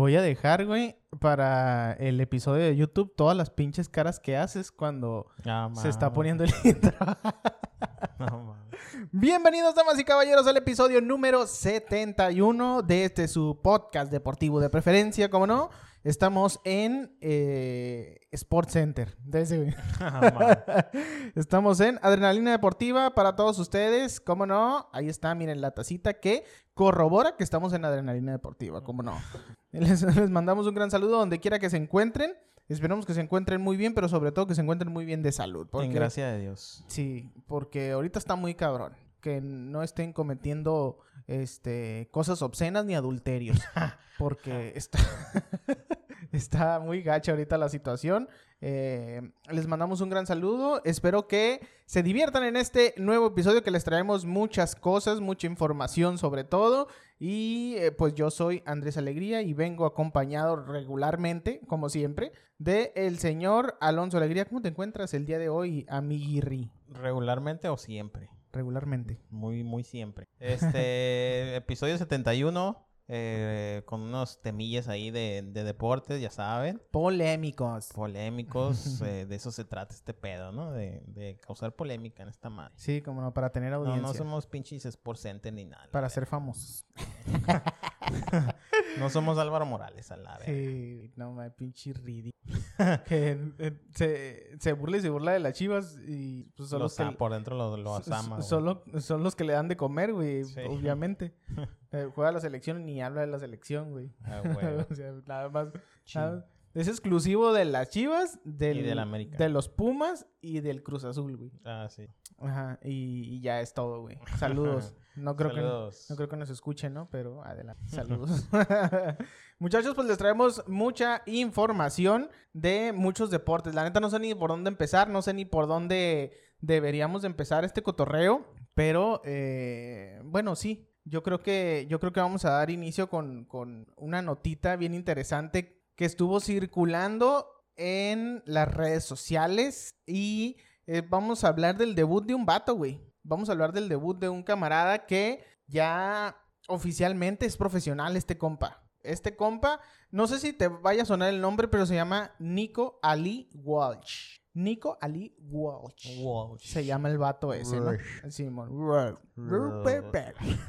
Voy a dejar, güey, para el episodio de YouTube todas las pinches caras que haces cuando Ah, se está poniendo el intro. No. Bienvenidos, damas y caballeros, al episodio número 71 de este su podcast deportivo de preferencia, como no. Estamos en eh, Sports Center. Ah. Estamos en Adrenalina Deportiva para todos ustedes, ¿cómo no? Ahí está, miren la tacita que corrobora que estamos en Adrenalina Deportiva, ¿cómo no? Les, les mandamos un gran saludo donde quiera que se encuentren. Esperamos que se encuentren muy bien, pero sobre todo que se encuentren muy bien de salud. En gracia de Dios. Sí, porque ahorita está muy cabrón. Que no estén cometiendo este, cosas obscenas ni adulterios. Porque está, está muy gacha ahorita la situación. Eh, les mandamos un gran saludo. Espero que se diviertan en este nuevo episodio que les traemos muchas cosas, mucha información sobre todo. Y eh, pues yo soy Andrés Alegría y vengo acompañado regularmente, como siempre, de el señor Alonso Alegría. ¿Cómo te encuentras el día de hoy, amiguirri? ¿Regularmente o siempre? Regularmente. Muy, muy siempre. Este, episodio 71, eh, con unos temillas ahí de, de deportes, ya saben. Polémicos. Polémicos, eh, de eso se trata este pedo, ¿no? De, de causar polémica en esta madre. Sí, como no, para tener No, audiencia. no somos pinches Center ni nada. Para ser famosos. No somos Álvaro Morales, a la vez. Sí, no, me pinche ridículo. que eh, se, se burla y se burla de las chivas y pues son los, que... por dentro lo, lo asama. son, son los que le dan de comer, güey, Sí. obviamente. Eh, juega la selección y ni habla de la selección, güey. Ah, güey. o sea, nada más... Nada- es exclusivo de las chivas, del, del América. de los Pumas y del Cruz Azul, güey. Ah, sí. Ajá, y, y ya es todo, güey. Saludos. No creo que... No creo que nos escuchen, ¿no? Pero adelante. Saludos. Muchachos, pues les traemos mucha información de muchos deportes. La neta no sé ni por dónde empezar, no sé ni por dónde deberíamos de empezar este cotorreo, pero eh, bueno, sí. Yo creo que yo creo que vamos a dar inicio con, con una notita bien interesante que estuvo circulando en las redes sociales y eh, vamos a hablar del debut de un vato, güey. Vamos a hablar del debut de un camarada que ya oficialmente es profesional este compa. Este compa, no sé si te vaya a sonar el nombre, pero se llama Nico Ali Walsh. Nico Ali Walsh. Walsh. Se llama el vato ese, ¿no? Simón.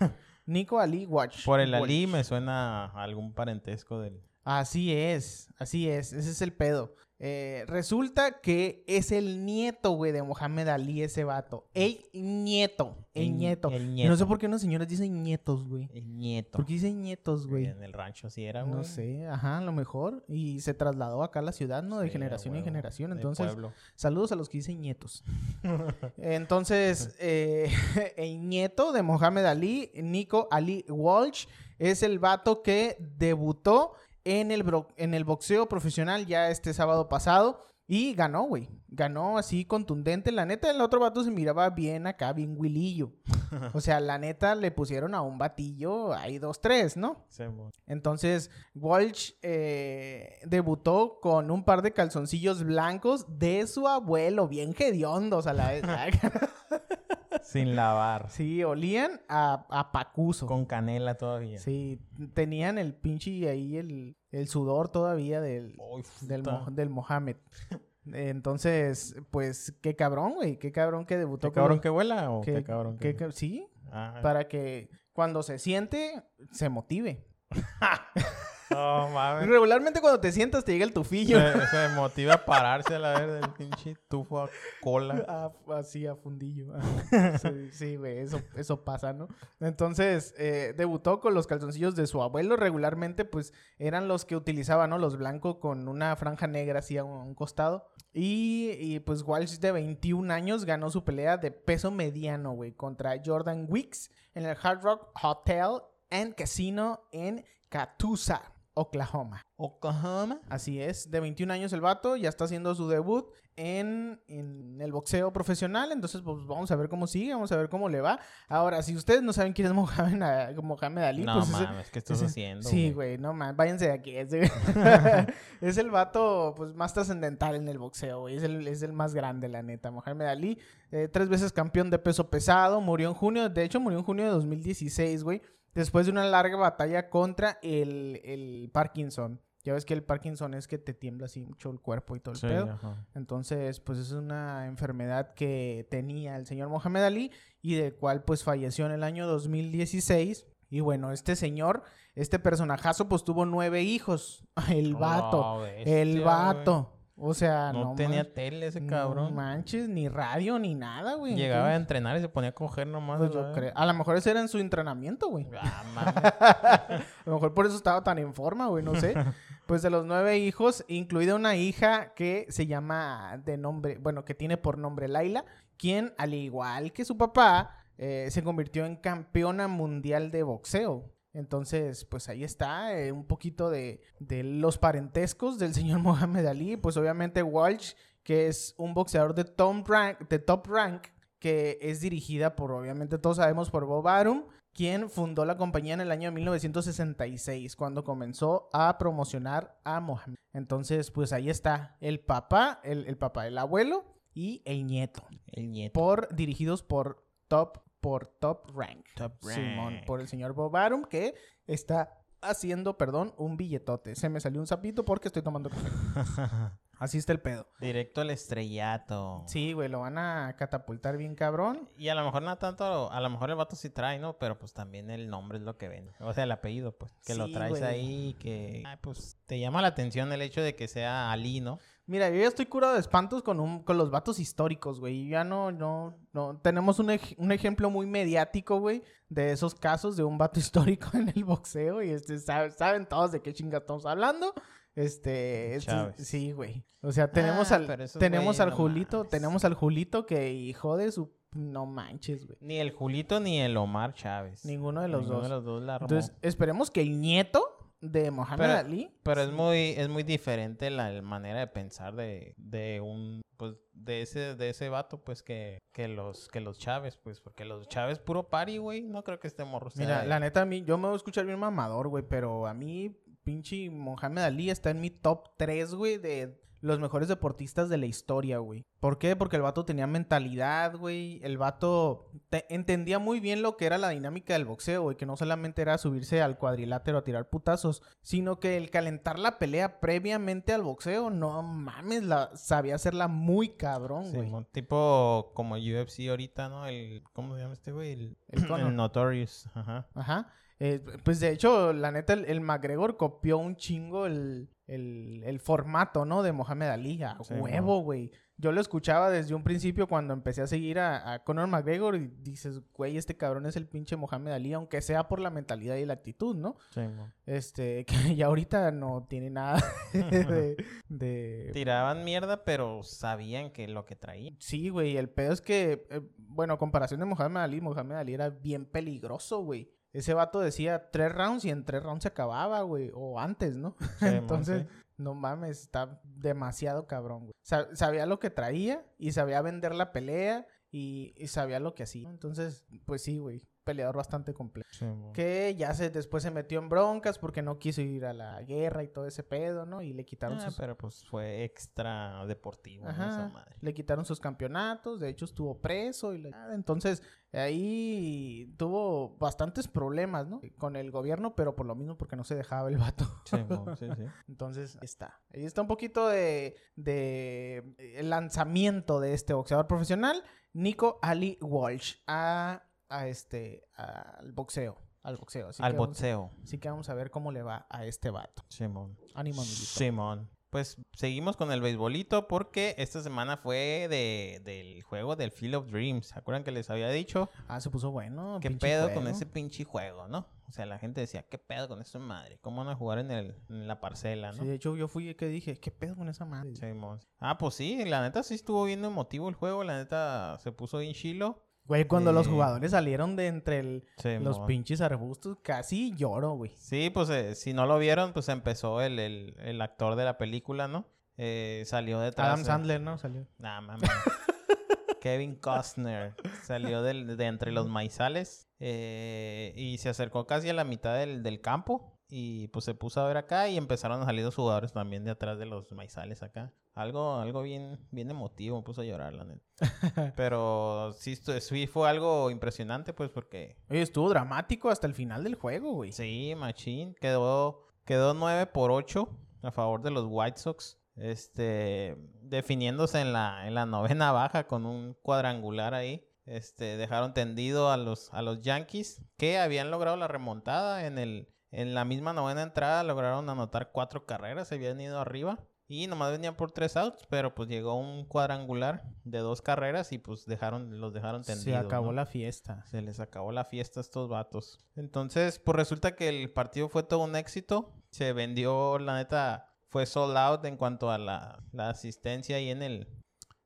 Nico Ali Walsh. Por el Ali me suena a algún parentesco del... Así es, así es, ese es el pedo. Eh, resulta que es el nieto, güey, de Mohamed Ali, ese vato. El nieto, el, El- nieto. el Y No sé nieto. por qué unos señores dicen nietos, güey. El nieto. ¿Por qué dicen nietos, güey? En el rancho así era, güey. No sé, ajá, a lo mejor. Y se trasladó acá a la ciudad, ¿no? De Sí, generación en generación. Entonces, pueblo. saludos a los que dicen nietos. Entonces, eh, el nieto de Mohamed Ali, Nico Ali Walsh, es el vato que debutó en el, en el boxeo profesional ya este sábado pasado. Y ganó, güey. Ganó así contundente. La neta, el otro vato se miraba bien acá, bien willillo. O sea, la neta le pusieron a un batillo, hay dos, tres, ¿no? Sí, Entonces, Walsh eh, debutó con un par de calzoncillos blancos de su abuelo, bien hediondos a la vez. Sin lavar. sí, olían a, a pacuso. Con canela todavía. Sí, tenían el pinche ahí, el, el sudor todavía del, del, del Mohamed. Entonces, pues, qué cabrón, güey. Qué cabrón que debutó. ¿Qué cabrón que vuela o qué cabrón que- sí, Ah, para que cuando se siente, se motive. No, mames. Regularmente cuando te sientas te llega el tufillo. Se, se motiva a pararse a la vez del pinche tufo a cola. Ah, así a fundillo. Sí, Sí, güey, eso, eso pasa, ¿no? Entonces, eh, debutó con los calzoncillos de su abuelo. Regularmente, pues, eran los que utilizaba, ¿no? Los blancos con una franja negra así a un, a un costado. Y, pues, Walsh de 21 años ganó su pelea de peso mediano, güey, contra Jordan Wicks en el Hard Rock Hotel and Casino en Catoosa, Oklahoma. Oklahoma. Así es, de 21 años el vato, ya está haciendo su debut en, en el boxeo profesional, entonces pues vamos a ver cómo sigue, vamos a ver cómo le va. Ahora, si ustedes no saben quién es Mohamed, Mohamed Ali, No pues ese- mames, ¿qué estás ese- haciendo? Sí, güey, no mames, váyanse de aquí. Es, es el vato pues más trascendental en el boxeo, güey. Es el, es el más grande, la neta. Mohamed Ali, eh, tres veces campeón de peso pesado, murió en junio, de hecho murió en junio de 2016, güey. Después de una larga batalla contra el, el Parkinson. Ya ves que el Parkinson es que te tiembla así mucho el cuerpo y todo el Sí, pedo. ajá. Entonces, pues es una enfermedad que tenía el señor Mohamed Ali y del cual pues falleció en el año 2016. Y bueno, este señor, este personajazo, pues tuvo nueve hijos. El vato. Oh, bestia, el vato. O sea, No, no, tenía man- tele ese no cabrón. manches, ni radio, ni nada, güey. Llegaba a entrenar y se ponía a coger nomás. pues a yo la creo. vez. A lo mejor ese era en su entrenamiento, güey. Ah. A lo mejor por eso estaba tan en forma, güey, no sé. Pues de los nueve hijos, incluida una hija que se llama de nombre, bueno, que tiene por nombre Laila, quien, al igual que su papá, eh, se convirtió en campeona mundial de boxeo. Entonces, pues ahí está, eh, un poquito de, de los parentescos del señor Mohamed Ali. Pues obviamente Walsh, que es un boxeador de top rank, de top rank que es dirigida por, obviamente todos sabemos, por Bob Arum, quien fundó la compañía en el año 1966, cuando comenzó a promocionar a Mohamed. Entonces, pues ahí está el papá, el, el papá, el abuelo y el nieto, El nieto. por, dirigidos por Top, por Top Rank. Top Simón, rank. por el señor Bob Arum, que está haciendo, perdón, un billetote. Se me salió un sapito porque estoy tomando café. Así está el pedo. Directo al estrellato. Sí, güey, lo van a catapultar bien cabrón. Y a lo mejor no tanto, a lo mejor el vato sí trae, ¿no? Pero pues también el nombre es lo que vende. O sea, el apellido, pues. Que lo traes güey. ahí, que... Ay, pues te llama la atención el hecho de que sea Ali, ¿no? Mira, yo ya estoy curado de espantos con, un, con los vatos históricos, güey. Ya no, no, no. Tenemos un, ej- un ejemplo muy mediático, güey, de esos casos de un vato histórico en el boxeo. Y este, sabe- saben todos de qué chinga estamos hablando. Este, este- sí, güey. O sea, tenemos Ah, al, tenemos al no Julito, mames. tenemos al Julito que hijo de su, no manches, güey. Ni el Julito ni el Omar Chávez. Ninguno de los Ninguno dos. de los dos la armó. Entonces, esperemos que el nieto de Mohamed Pero- Ali. Pero es muy, es muy diferente la manera de pensar de, de un, pues, de ese, de ese vato, pues, que, que los, que los Chávez, pues, porque los Chávez puro party, güey, no creo que este morro Mira, la neta, a mí, yo me voy a escuchar bien mamador, güey, pero a mí, pinche Mohamed Ali está en mi top 3, güey, de los mejores deportistas de la historia, güey. ¿Por qué? Porque el vato tenía mentalidad, güey. El vato te- entendía muy bien lo que era la dinámica del boxeo, güey, que no solamente era subirse al cuadrilátero a tirar putazos, sino que el calentar la pelea previamente al boxeo, no mames, la, sabía hacerla muy cabrón, güey. Simón, tipo como UFC ahorita, ¿no? El, ¿cómo se llama este güey? El, El Conor. el Notorious, ajá. Ajá. Eh, pues de hecho, la neta, el, el McGregor copió un chingo el, el, el formato, ¿no? De Mohamed Ali. A Sí, huevo, güey. Yo lo escuchaba desde un principio cuando empecé a seguir a, a Conor McGregor y dices, güey, este cabrón es el pinche Mohamed Ali, aunque sea por la mentalidad y la actitud, ¿no? Simón. Este, que ya ahorita no tiene nada de... de- Tiraban mierda, pero sabían que lo que traían. Sí, güey, el pedo es que, eh, bueno, comparación de Mohamed Ali, Mohamed Ali era bien peligroso, güey. Ese vato decía tres rounds y en tres rounds se acababa, güey. O antes, ¿no? Entonces, sí. no mames, está demasiado cabrón, güey. Sa- sabía lo que traía y sabía vender la pelea y, y sabía lo que hacía. Entonces, pues sí, güey. Peleador bastante completo. Simón. Que ya se después se metió en broncas porque no quiso ir a la guerra y todo ese pedo, ¿no? Y le quitaron Ah, sus pero pues fue extra deportivo. Esa madre. Le quitaron sus campeonatos, de hecho estuvo preso y entonces ahí tuvo bastantes problemas, ¿no? Con el gobierno, pero por lo mismo porque no se dejaba el vato. Simón, sí, sí. Entonces, ahí está. Ahí está un poquito de, de el lanzamiento de este boxeador profesional, Nico Ali Walsh, a, a este, al boxeo. Al boxeo. Así Al que vamos- boxeo. Así que vamos a ver cómo le va a este vato. Simón. Ánimo. Simón. Pues seguimos con el beisbolito porque esta semana fue de, del juego del Field of Dreams. ¿Se acuerdan que les había dicho? Ah, se puso bueno. ¿Qué pedo con ese pinche juego, no? O sea, la gente decía, ¿qué pedo con esa madre? ¿Cómo van a jugar en, el, en la parcela, no? Sí, de hecho, yo fui el que dije, ¿qué pedo con esa madre? Simón. Ah, pues sí, la neta sí estuvo bien emotivo el juego. La neta se puso bien chilo. Güey, cuando los jugadores salieron de entre el- los pinches arbustos, casi lloro, güey. Sí, pues eh, si no lo vieron, pues empezó el, el, el actor de la película, ¿no? Eh, salió detrás. Adam Sandler, ¿no? Salió. Nah, mames. Kevin Costner salió del- de entre los maizales eh, y se acercó casi a la mitad del, del campo Y pues se puso a ver acá y empezaron a salir los jugadores también de atrás de los maizales acá. Algo, algo bien, bien emotivo, me puso a llorar, la neta. Pero sí, sí fue algo impresionante, pues, porque Oye, estuvo dramático hasta el final del juego, güey. sí, Machín quedó, quedó 9 por 8 a favor de los White Sox. Este, definiéndose en la, en la novena baja con un cuadrangular ahí. Este, dejaron tendido a los, a los Yankees que habían logrado la remontada en el, en la misma novena entrada lograron anotar cuatro carreras, se habían ido arriba y nomás venían por tres outs, pero pues llegó un cuadrangular de dos carreras y pues dejaron, los dejaron tendidos. Se acabó ¿no? la fiesta. Se les acabó la fiesta a estos vatos. Entonces, pues resulta que el partido fue todo un éxito. Se vendió, la neta, fue sold out en cuanto a la, la asistencia ahí en el,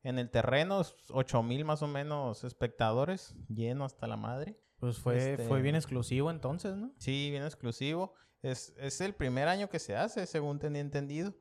en el terreno. 8 mil más o menos espectadores, lleno hasta la madre. Pues fue, Este- fue bien exclusivo entonces, ¿no? Sí, bien exclusivo. Es, es el primer año que se hace, según tenía entendido.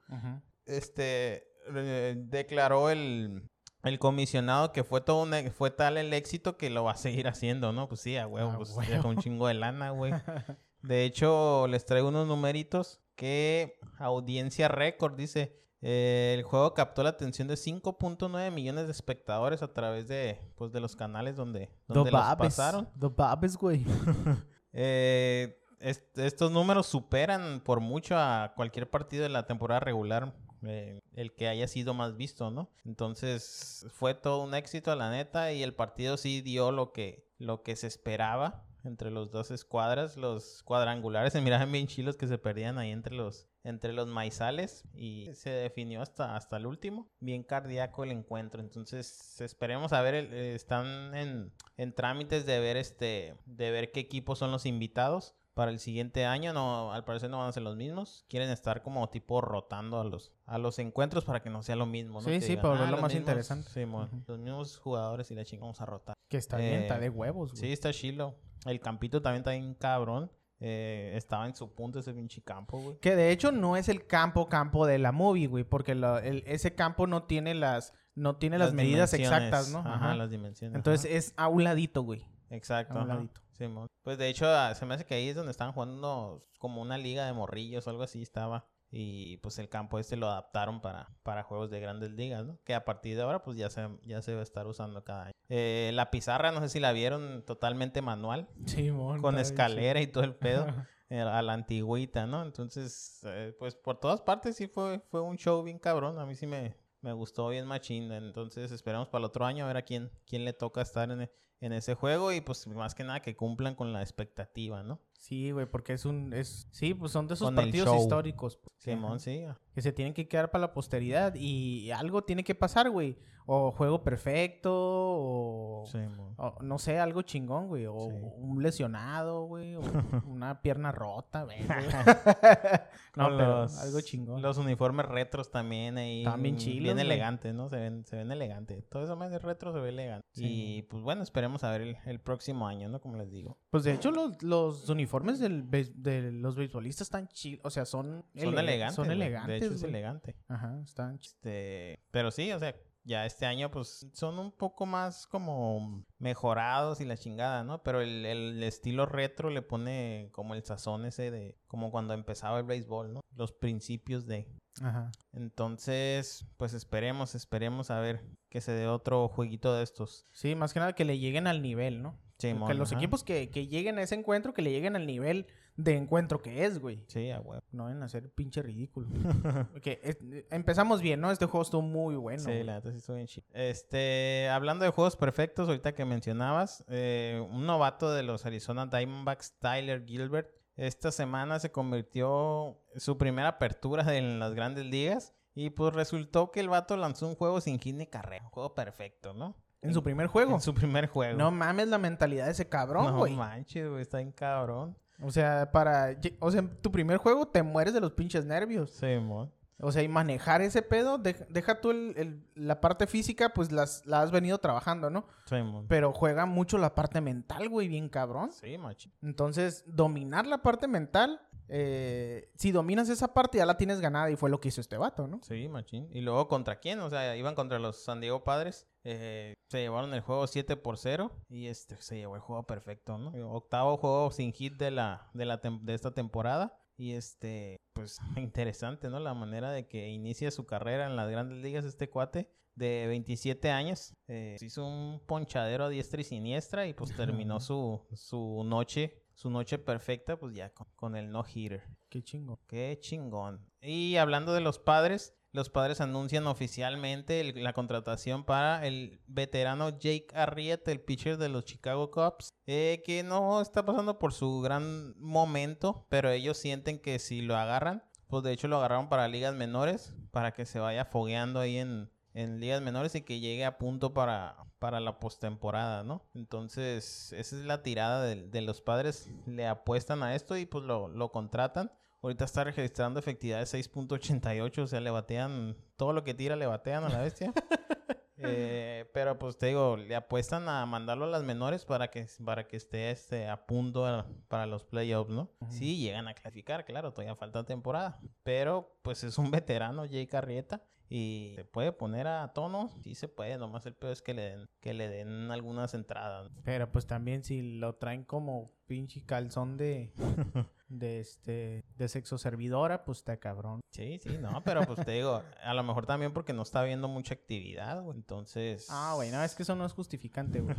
Este, eh, declaró el, el comisionado que fue todo un, e- fue tal el éxito que lo va a seguir haciendo, ¿no? Pues sí, a huevo, A pues huevo. ya con un chingo de lana, güey. De hecho, les traigo unos numeritos que audiencia récord dice, eh, el juego captó la atención de 5.9 millones de espectadores a través de, pues, de los canales donde, donde los pasaron. Los babes, güey. Eh, est- estos números superan por mucho a cualquier partido de la temporada regular, eh, el que haya sido más visto, ¿no? Entonces fue todo un éxito, la neta, y el partido sí dio lo que, lo que se esperaba entre los dos escuadras, los cuadrangulares. Se miraban bien chilos que se perdían ahí entre los entre los maizales y se definió hasta hasta el último. Bien cardíaco el encuentro. Entonces esperemos a ver el- eh, están en, en trámites de ver este de ver qué equipos son los invitados para el siguiente año no al parecer no van a ser los mismos quieren estar como tipo rotando a los a los encuentros para que no sea lo mismo ¿no? Sí, Que sí, digan, para "Ah, volverlo los más mismos- interesante". sí, Ujú. los mismos jugadores y la chingada vamos a rotar Que está bien, está Eh, de huevos, güey. Sí, está chilo. El campito también está bien cabrón. Eh, estaba en su punto ese pinche campo, güey. Que de hecho no es el campo campo de la movie, güey, porque lo- el- ese campo no tiene las no tiene las, medidas exactas, ¿no? Ajá, Ajá. las dimensiones. Entonces ajá. es a un ladito, güey. Exacto. a un ladito. Simón. Pues de hecho, ah, se me hace que ahí es donde estaban jugando como una liga de morrillos o algo así estaba. Y pues el campo este lo adaptaron para, para juegos de grandes ligas, ¿no? Que a partir de ahora pues ya se, ya se va a estar usando cada año. Eh, la pizarra, no sé si la vieron totalmente manual, Sí, con escalera y todo el pedo. eh, a la antigüita, ¿no? Entonces, eh, pues por todas partes sí fue, fue un show bien cabrón. A mí sí me, me gustó bien machín. Entonces esperamos para el otro año a ver a quién, quién le toca estar en, e- en ese juego y pues más que nada que cumplan con la expectativa, ¿no? Sí, güey, porque es un es sí, pues son de esos Con el partidos show. históricos pues, que- Simón, sí. que se tienen que quedar para la posteridad y algo tiene que pasar, güey, o juego perfecto o Simón. O, no sé, algo chingón, güey. O Sí. un lesionado, güey. O una pierna rota, güey. güey. no, Con pero los- algo chingón. Los uniformes retros también ahí. Estaban bien chilos, Bien güey. elegantes, ¿no? Se ven, se ven elegantes. Todo eso más de retro se ve elegante. Sí. Y pues bueno, esperemos a ver el, el próximo año, ¿no? Como les digo. Pues de hecho, los, los uniformes del, beis- de los beisbolistas están chidos. O sea, son, Son ele- elegantes. Son elegantes. De hecho, es elegante. Ajá, están chidos. Este, pero sí, o sea, ya este año pues son un poco más como mejorados y la chingada, ¿no? Pero el, el estilo retro le pone como el sazón ese de como cuando empezaba el béisbol, ¿no? Los principios de... Ajá. Entonces, pues esperemos, esperemos a ver que se dé otro jueguito de estos. Sí, más que nada que le lleguen al nivel, ¿no? Simón, que los ajá. equipos que, que lleguen a ese encuentro, que le lleguen al nivel de encuentro que es, güey. Sí, a huevo. No a ser pinche ridículo. Es- empezamos bien, ¿no? Este juego estuvo muy bueno. Sí, güey. la sí estuvo bien chido. Este, hablando de juegos perfectos, ahorita que mencionabas, eh, un novato de los Arizona Diamondbacks, Tyler Gilbert, esta semana se convirtió su primera apertura en las grandes ligas. Y pues resultó que el vato lanzó un juego sin hit ni carrera. Un juego perfecto, ¿no? En su primer juego. En su primer juego. No mames la mentalidad de ese cabrón, no güey. manches, güey, está bien cabrón. o sea, para... O sea, en tu primer juego te mueres de los pinches nervios. Sí, mon. O sea, y manejar ese pedo, deja, deja tú el- el- la parte física, pues las, la has venido trabajando, ¿no? Sí. Pero juega mucho la parte mental, güey, bien cabrón. Sí, machi. Entonces, dominar la parte mental, eh, si dominas esa parte ya la tienes ganada y fue lo que hizo este vato, ¿no? Sí, machín. Y luego, ¿contra quién? O sea, iban contra los San Diego Padres. Eh, se llevaron el juego 7 por 0. Y este se llevó el juego perfecto, ¿no? Octavo juego sin hit de, la, de, la de esta temporada. Y este, pues interesante, ¿no? La manera de que inicia su carrera en las grandes ligas este cuate de 27 años. Eh, hizo un ponchadero a diestra y siniestra y pues terminó su, su noche, su noche perfecta, pues ya con, con el no-hitter. Qué chingo. Qué chingón. Y hablando de los padres, los padres anuncian oficialmente la contratación para el veterano Jake Arrieta, el pitcher de los Chicago Cubs, eh, que no está pasando por su gran momento, pero ellos sienten que si lo agarran, pues de hecho lo agarraron para ligas menores, para que se vaya fogueando ahí en, en ligas menores y que llegue a punto para, para la postemporada, ¿no? Entonces, esa es la tirada de, de los padres, le apuestan a esto y pues lo, lo contratan. Ahorita está registrando efectividad de 6.88, o sea, le batean todo lo que tira, le batean a la bestia. Eh, pero pues te digo, le apuestan a mandarlo a las menores para que, para que esté este, a punto a- para los playoffs, ¿no? Sí, llegan a clasificar, claro, todavía falta temporada. Pero pues es un veterano, Jake Arrieta. Y se puede poner a tono, sí se puede, nomás el peor es que le den, que le den algunas entradas. Pero pues también si lo traen como pinche calzón de, de este, de sexo servidora, pues está cabrón. Sí, sí, no, pero pues te digo, a lo mejor también porque no está viendo mucha actividad, güey. Entonces. Ah, güey, no, es que eso no es justificante, güey.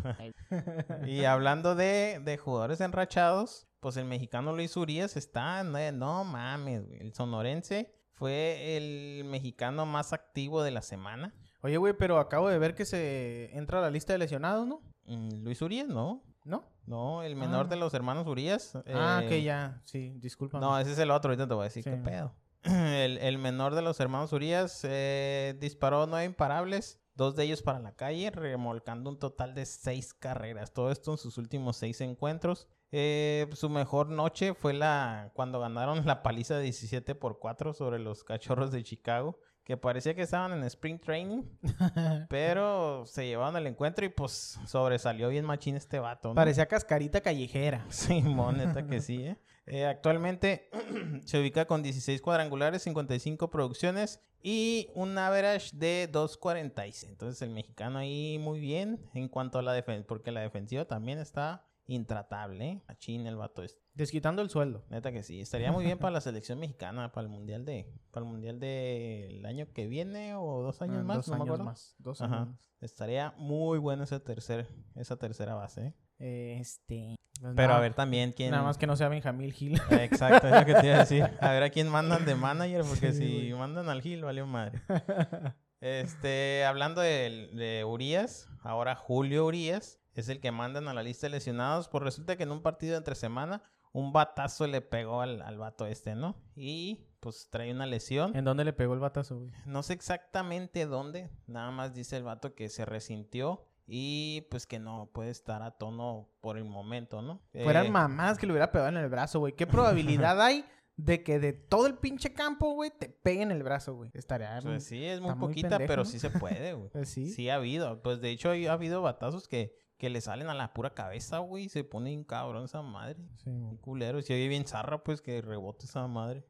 Y hablando de, de jugadores enrachados, pues el mexicano Luis Urias está, no, no mames, güey. El sonorense fue el mexicano más activo de la semana. Oye, güey, pero acabo de ver que se entra a la lista de lesionados, ¿no? Mm, Luis Urias, no. ¿No? No, el menor Ah. de los hermanos Urias. Ah, eh, que ya, sí, disculpa. No, ese es el otro, ahorita te voy a decir qué pedo. El, el menor de los hermanos Urias eh, disparó nueve imparables, dos de ellos para la calle, remolcando un total de seis carreras. Todo esto en sus últimos seis encuentros. Eh, su mejor noche fue la cuando ganaron la paliza de 17 por 4 sobre los cachorros de Chicago. Que parecía que estaban en Spring Training, pero se llevaron el encuentro y pues sobresalió bien machín este vato. ¿no? Parecía cascarita callejera. Simón, neta que sí, ¿eh? Eh, actualmente se ubica con 16 cuadrangulares, 55 producciones y un average de 2.46. Entonces el mexicano ahí muy bien en cuanto a la defensa, porque la defensiva también está intratable, ¿eh? Machín el vato este. Desquitando el sueldo. Neta que sí. Estaría muy bien para la selección mexicana, para el mundial de, para el mundial del año que viene o dos años Ah, más, dos no me años acuerdo. más. Dos Ajá. años. Estaría muy bueno ese tercer, esa tercera base, ¿eh? Este. pues Pero nada- a ver también quién. Nada más que no sea Benjamín Gil. Exacto, es lo que te iba a decir. A ver a quién mandan de manager, porque Sí, si güey. mandan al Gil, valió madre. Este, hablando de, de Urias, ahora Julio Urias es el que mandan a la lista de lesionados. Pues resulta que en un partido entre semana, un batazo le pegó al, al vato este, ¿no? Y pues trae una lesión. ¿En dónde le pegó el batazo, güey? No sé exactamente dónde, nada más dice el vato que se resintió y pues que no puede estar a tono por el momento, ¿no? Fueran Eh, mamás que le hubiera pegado en el brazo, güey. ¿Qué probabilidad hay de que de todo el pinche campo, güey, te peguen el brazo, güey? Estaría. Pues sí, es muy poquita, pendejo, pero ¿no? sí se puede, güey. Pues sí. Sí ha habido. Pues de hecho ha habido batazos que, que le salen a la pura cabeza, güey. Se pone un cabrón esa madre. Sí. Un culero. Si oye bien zarra, pues que rebote esa madre.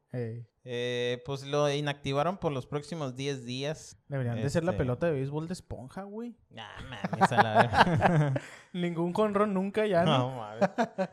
Eh, pues lo inactivaron por los próximos 10 días. Deberían de ser la Este- pelota de béisbol de esponja, güey. Nah, mames, a la. Ningún conrón nunca ya, ¿no? No, mames.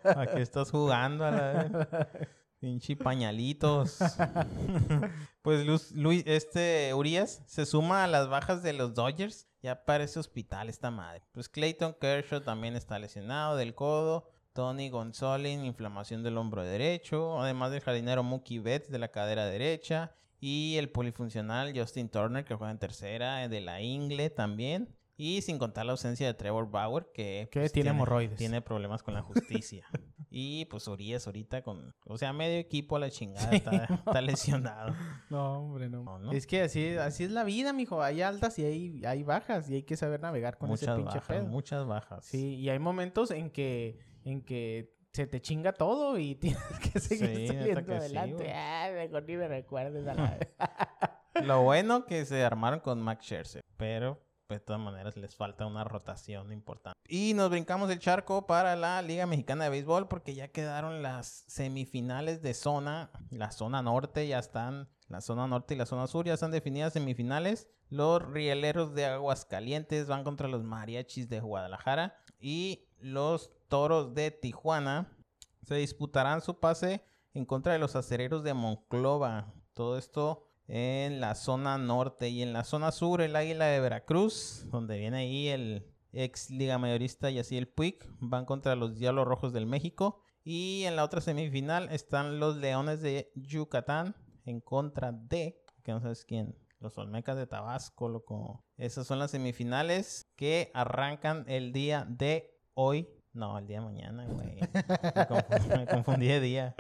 ¿A qué estás jugando a la verga? Pinche pañalitos. pues Luz- Luis, este Urias se suma a las bajas de los Dodgers. Ya parece hospital esta madre. Pues Clayton Kershaw también está lesionado del codo. Tony Gonzalez, inflamación del hombro derecho. Además del jardinero Mookie Betts de la cadera derecha. Y el polifuncional Justin Turner que juega en tercera de la ingle también. Y sin contar la ausencia de Trevor Bauer que, Que pues, tiene hemorroides. tiene problemas con la justicia. y pues Urias ahorita con... O sea, medio equipo a la chingada Sí, está, no. está lesionado. No, hombre, no. No, ¿no? Es que así, así es la vida, mijo. Hay altas y hay, hay bajas y hay que saber navegar con ese muchas pinche bajas, pedo. muchas bajas. Sí, y hay momentos en que, en que se te chinga todo y tienes que seguir Sí, saliendo que adelante. Ay, mejor ni me recuerdes a la Lo bueno que se armaron con Max Scherzer, pero de todas maneras les falta una rotación importante. Y nos brincamos el charco para la Liga Mexicana de Béisbol porque ya quedaron las semifinales de zona, la zona norte ya están, la zona norte y la zona sur ya están definidas semifinales. Los rieleros de Aguascalientes van contra los mariachis de Guadalajara y los toros de Tijuana se disputarán su pase en contra de los acereros de Monclova. Todo esto en la zona norte y en la zona sur el Águila de Veracruz, donde viene ahí el ex liga mayorista y así el Puig, van contra los Diablos Rojos del México. Y en la otra semifinal están los Leones de Yucatán en contra de, que no sabes quién, los Olmecas de Tabasco, loco. Esas son las semifinales que arrancan el día de hoy. No, el día de mañana, güey. Me, confundí, de día.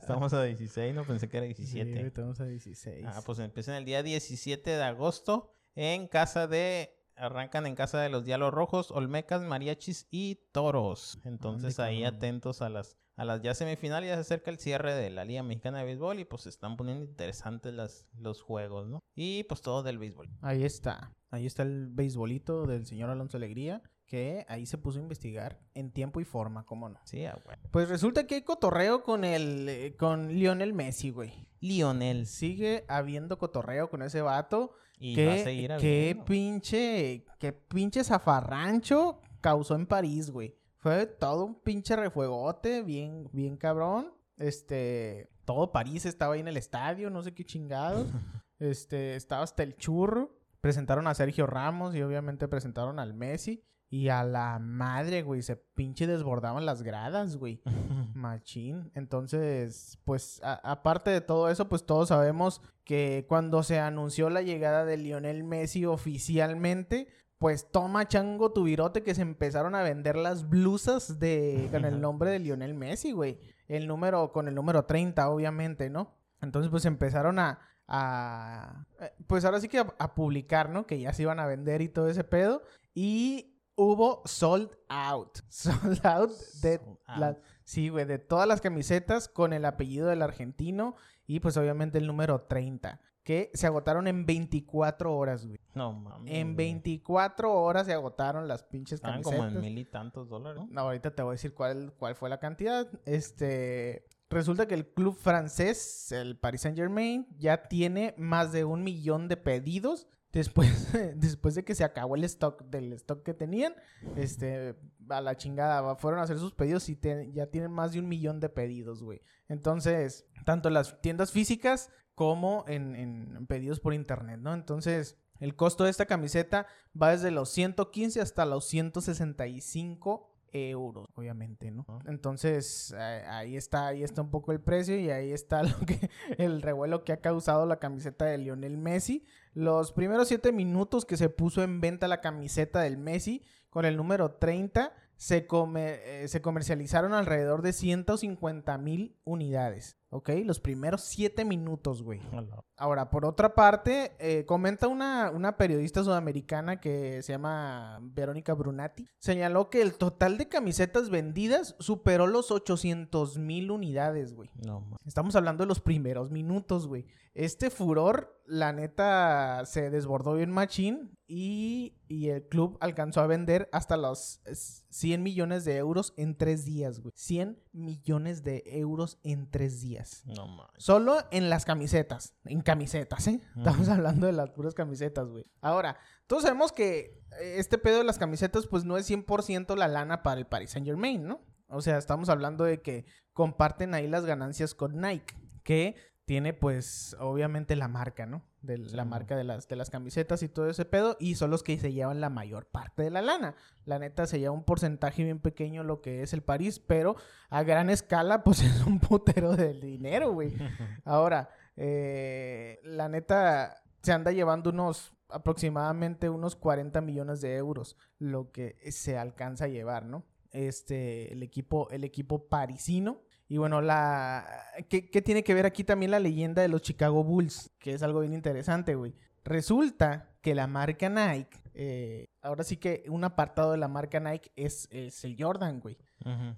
Estamos a 16, no pensé que era 17. Sí, estamos a 16. Ah, pues empiezan el día 17 de agosto en casa de arrancan en casa de los Diablos Rojos, Olmecas, Mariachis y Toros. Entonces ahí atentos a las a las ya semifinales, ya se acerca el cierre de la Liga Mexicana de Béisbol y pues se están poniendo interesantes las, los juegos, ¿no? Y pues todo del béisbol. Ahí está, ahí está el béisbolito del señor Alonso Alegría, que ahí se puso a investigar en tiempo y forma, ¿cómo no? Sí, ah, bueno. Pues resulta que hay cotorreo con el, eh, con Lionel Messi, güey. Lionel. Sigue habiendo cotorreo con ese vato. Y ¿Qué, va a seguir qué pinche, qué pinche zafarrancho causó en París, güey. Fue todo un pinche refuegote, bien, bien cabrón. Este, todo París estaba ahí en el estadio, no sé qué chingados. Este, estaba hasta el churro. Presentaron a Sergio Ramos y obviamente presentaron al Messi. Y a la madre, güey, se pinche desbordaban las gradas, güey. Machín. Entonces, pues, aparte de todo eso, pues todos sabemos que cuando se anunció la llegada de Lionel Messi oficialmente, pues toma chango tu virote que se empezaron a vender las blusas de con el nombre de Lionel Messi, güey. El número, con el número 30, obviamente, ¿no? Entonces, pues empezaron a. a eh, pues ahora sí que a, a publicar, ¿no? Que ya se iban a vender y todo ese pedo. Y hubo sold out. Sold out de Sold la- out. Sí, güey, de todas las camisetas con el apellido del argentino y pues obviamente el número 30, que se agotaron en 24 horas, güey. No mames. En güey. 24 horas se agotaron las pinches Estaban camisetas. como en mil y tantos dólares. ¿no? No, ahorita te voy a decir cuál, cuál fue la cantidad. Este, resulta que el club francés, el Paris Saint Germain, ya tiene más de un millón de pedidos después, después de que se acabó el stock del stock que tenían. Este, a la chingada, fueron a hacer sus pedidos y ya tienen más de un millón de pedidos, güey. Entonces, tanto en las tiendas físicas como en, en pedidos por internet, ¿no? Entonces, el costo de esta camiseta va desde los 115 hasta los 165 euros, obviamente, ¿no? Entonces, eh, ahí está, ahí está un poco el precio y ahí está lo que, el revuelo que ha causado la camiseta de Lionel Messi. Los primeros siete minutos que se puso en venta la camiseta del Messi con el número 30 se, come- eh, se comercializaron alrededor de 150 mil unidades, ¿ok? Los primeros siete minutos, güey. Ahora, por otra parte, eh, comenta una, una periodista sudamericana que se llama Verónica Brunati, señaló que el total de camisetas vendidas superó los 800 mil unidades, güey. No. Estamos hablando de los primeros minutos, güey. Este furor, la neta, se desbordó bien machín y, y el club alcanzó a vender hasta los eh, 100 millones de euros en tres días, güey. 100 millones de euros en tres días. No mames. Solo en las camisetas. En camisetas, ¿eh? Estamos hablando de las puras camisetas, güey. Ahora, todos sabemos que eh, este pedo de las camisetas, pues no es 100% la lana para el Paris Saint Germain, ¿no? O sea, estamos hablando de que comparten ahí las ganancias con Nike, que tiene, pues, obviamente la marca, ¿no? De la Sí. marca de las, de las camisetas y todo ese pedo, y son los que se llevan la mayor parte de la lana. La neta se lleva un porcentaje bien pequeño lo que es el París, pero a gran escala, pues es un putero de dinero, güey. Ahora, eh, la neta se anda llevando unos aproximadamente unos 40 millones de euros, lo que se alcanza a llevar, ¿no? Este, el equipo, el equipo parisino. Y bueno, la ¿qué, qué tiene que ver aquí también la leyenda de los Chicago Bulls? Que es algo bien interesante, güey. Resulta que la marca Nike, eh, ahora sí que un apartado de la marca Nike es, es el Jordan, güey.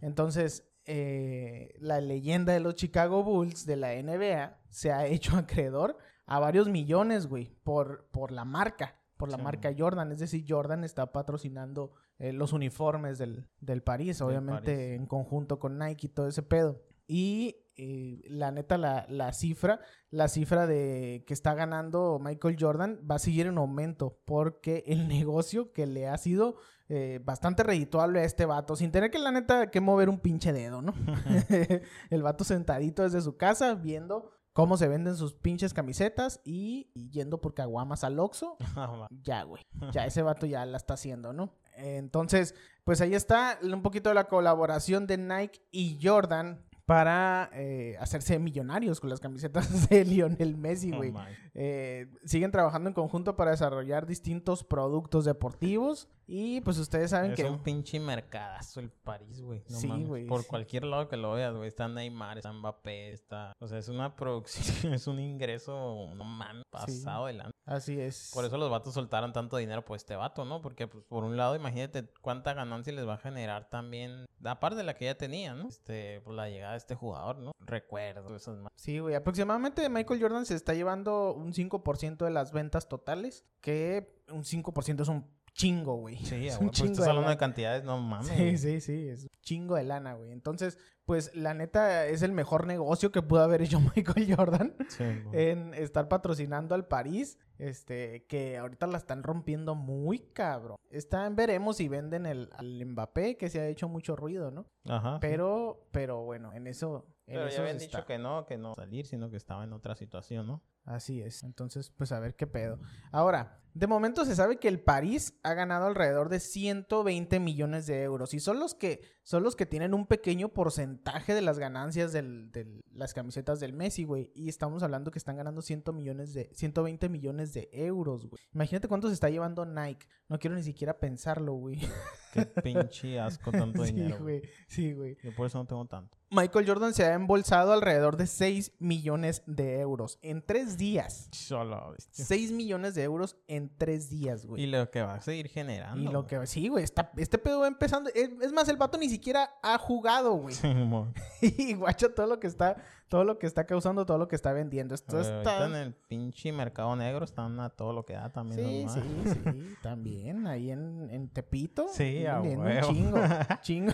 Entonces, eh, la leyenda de los Chicago Bulls de la NBA se ha hecho acreedor a varios millones, güey, por, por la marca, por la Sí. marca Jordan. Es decir, Jordan está patrocinando eh, los uniformes del, del París, Del obviamente París. en conjunto con Nike y todo ese pedo. Y eh, la neta, la, la cifra, la cifra de que está ganando Michael Jordan va a seguir en aumento porque el negocio que le ha sido eh, bastante redituable a este vato, sin tener que la neta que mover un pinche dedo, ¿no? el vato sentadito desde su casa viendo cómo se venden sus pinches camisetas y, y yendo por caguamas al Oxxo. ya, güey. Ya ese vato ya la está haciendo, ¿no? Entonces, pues ahí está un poquito de la colaboración de Nike y Jordan para eh, hacerse millonarios con las camisetas de Lionel Messi, güey. Eh, siguen trabajando en conjunto para desarrollar distintos productos deportivos y pues ustedes saben Es que... un pinche mercadazo el París, güey. No Sí, güey, Por sí. cualquier lado que lo veas, güey. Está Neymar, está Mbappé, está... O sea, es una producción, es un ingreso, no mames, pasado de lanza. Así es. Por eso los vatos soltaron tanto dinero por este vato, ¿no? Porque, pues, por un lado, imagínate cuánta ganancia les va a generar también, aparte de la que ya tenía, ¿no? Este, pues, la llegada de este jugador, ¿no? Recuerdo, esas Sí, güey. Aproximadamente Michael Jordan se está llevando un 5% de las ventas totales, que un 5% es un chingo, güey. Sí, es un pues, chingo estás de hablando de lana. cantidades, no mames. Sí, sí, sí, es un chingo de lana, güey. Entonces, pues la neta es el mejor negocio que pudo haber hecho Michael Jordan Sí, en estar patrocinando al París, este, que ahorita la están rompiendo muy cabrón. Están, veremos si venden el, al Mbappé, que se ha hecho mucho ruido, ¿no? Ajá. Pero, pero bueno, en eso, en Pero eso ya habían está. dicho que no, que no salir, sino que estaba en otra situación, ¿no? Así es. Entonces, pues a ver qué pedo. Ahora, de momento se sabe que el París ha ganado alrededor de 120 millones de euros. Y son los que, son los que tienen un pequeño porcentaje de las ganancias de las camisetas del Messi, güey. Y estamos hablando que están ganando 100 millones de, 120 millones de euros, güey. Imagínate cuánto se está llevando Nike. No quiero ni siquiera pensarlo, güey. Qué pinche asco tanto sí, dinero. güey. güey. Sí, güey. Yo por eso no tengo tanto. Michael Jordan se ha embolsado alrededor de 6 millones de euros en tres días. Solo, bestia. 6 millones de euros en 3 días, Y güey. lo que va a seguir generando. Y lo güey. que sí, güey, está, este pedo va empezando. Es, más, el vato ni siquiera ha jugado, güey. Sí, y guacha todo lo que está, todo lo que está causando, todo lo que está vendiendo. Esto ahorita está. en el pinche mercado negro están a todo lo que da también. Sí, sí, sí, también. Ahí en, en Tepito. Sí, a huevo. Un chingo, chingo.